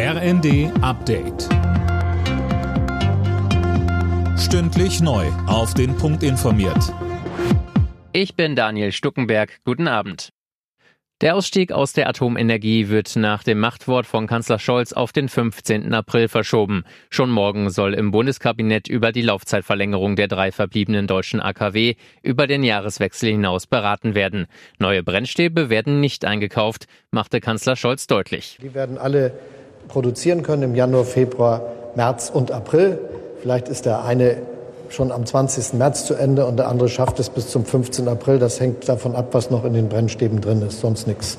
RND Update. Stündlich neu. Auf den Punkt informiert. Ich bin Daniel Stuckenberg. Guten Abend. Der Ausstieg aus der Atomenergie wird nach dem Machtwort von Kanzler Scholz auf den 15. April verschoben. Schon morgen soll im Bundeskabinett über die Laufzeitverlängerung der drei verbliebenen deutschen AKW über den Jahreswechsel hinaus beraten werden. Neue Brennstäbe werden nicht eingekauft, machte Kanzler Scholz deutlich. Die werden alle produzieren können im Januar, Februar, März und April. Vielleicht ist der eine schon am 20. März zu Ende und der andere schafft es bis zum 15. April. Das hängt davon ab, was noch in den Brennstäben drin ist, sonst nichts.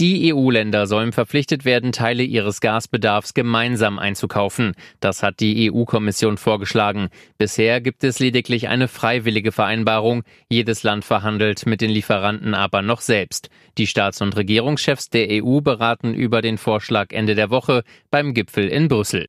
Die EU-Länder sollen verpflichtet werden, Teile ihres Gasbedarfs gemeinsam einzukaufen. Das hat die EU-Kommission vorgeschlagen. Bisher gibt es lediglich eine freiwillige Vereinbarung. Jedes Land verhandelt mit den Lieferanten aber noch selbst. Die Staats- und Regierungschefs der EU beraten über den Vorschlag Ende der Woche beim Gipfel in Brüssel.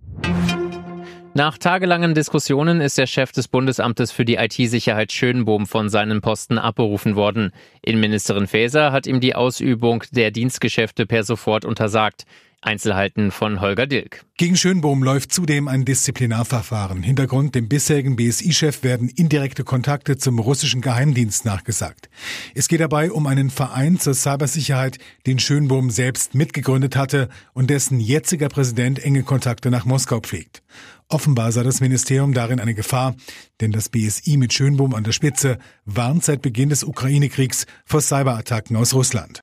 Nach tagelangen Diskussionen ist der Chef des Bundesamtes für die IT-Sicherheit Schönbohm von seinem Posten abberufen worden. Innenministerin Faeser hat ihm die Ausübung der Dienstgeschäfte per sofort untersagt. Einzelheiten von Holger Dilk. Gegen Schönbohm läuft zudem ein Disziplinarverfahren. Hintergrund dem bisherigen BSI-Chef werden indirekte Kontakte zum russischen Geheimdienst nachgesagt. Es geht dabei um einen Verein zur Cybersicherheit, den Schönbohm selbst mitgegründet hatte und dessen jetziger Präsident enge Kontakte nach Moskau pflegt. Offenbar sah das Ministerium darin eine Gefahr, denn das BSI mit Schönbohm an der Spitze warnt seit Beginn des Ukraine-Kriegs vor Cyberattacken aus Russland.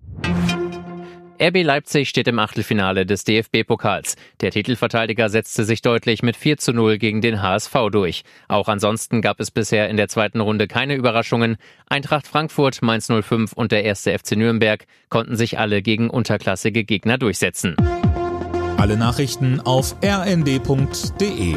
RB Leipzig steht im Achtelfinale des DFB-Pokals. Der Titelverteidiger setzte sich deutlich mit 4 zu 0 gegen den HSV durch. Auch ansonsten gab es bisher in der zweiten Runde keine Überraschungen. Eintracht Frankfurt, Mainz 05 und der erste FC Nürnberg konnten sich alle gegen unterklassige Gegner durchsetzen. Alle Nachrichten auf rnd.de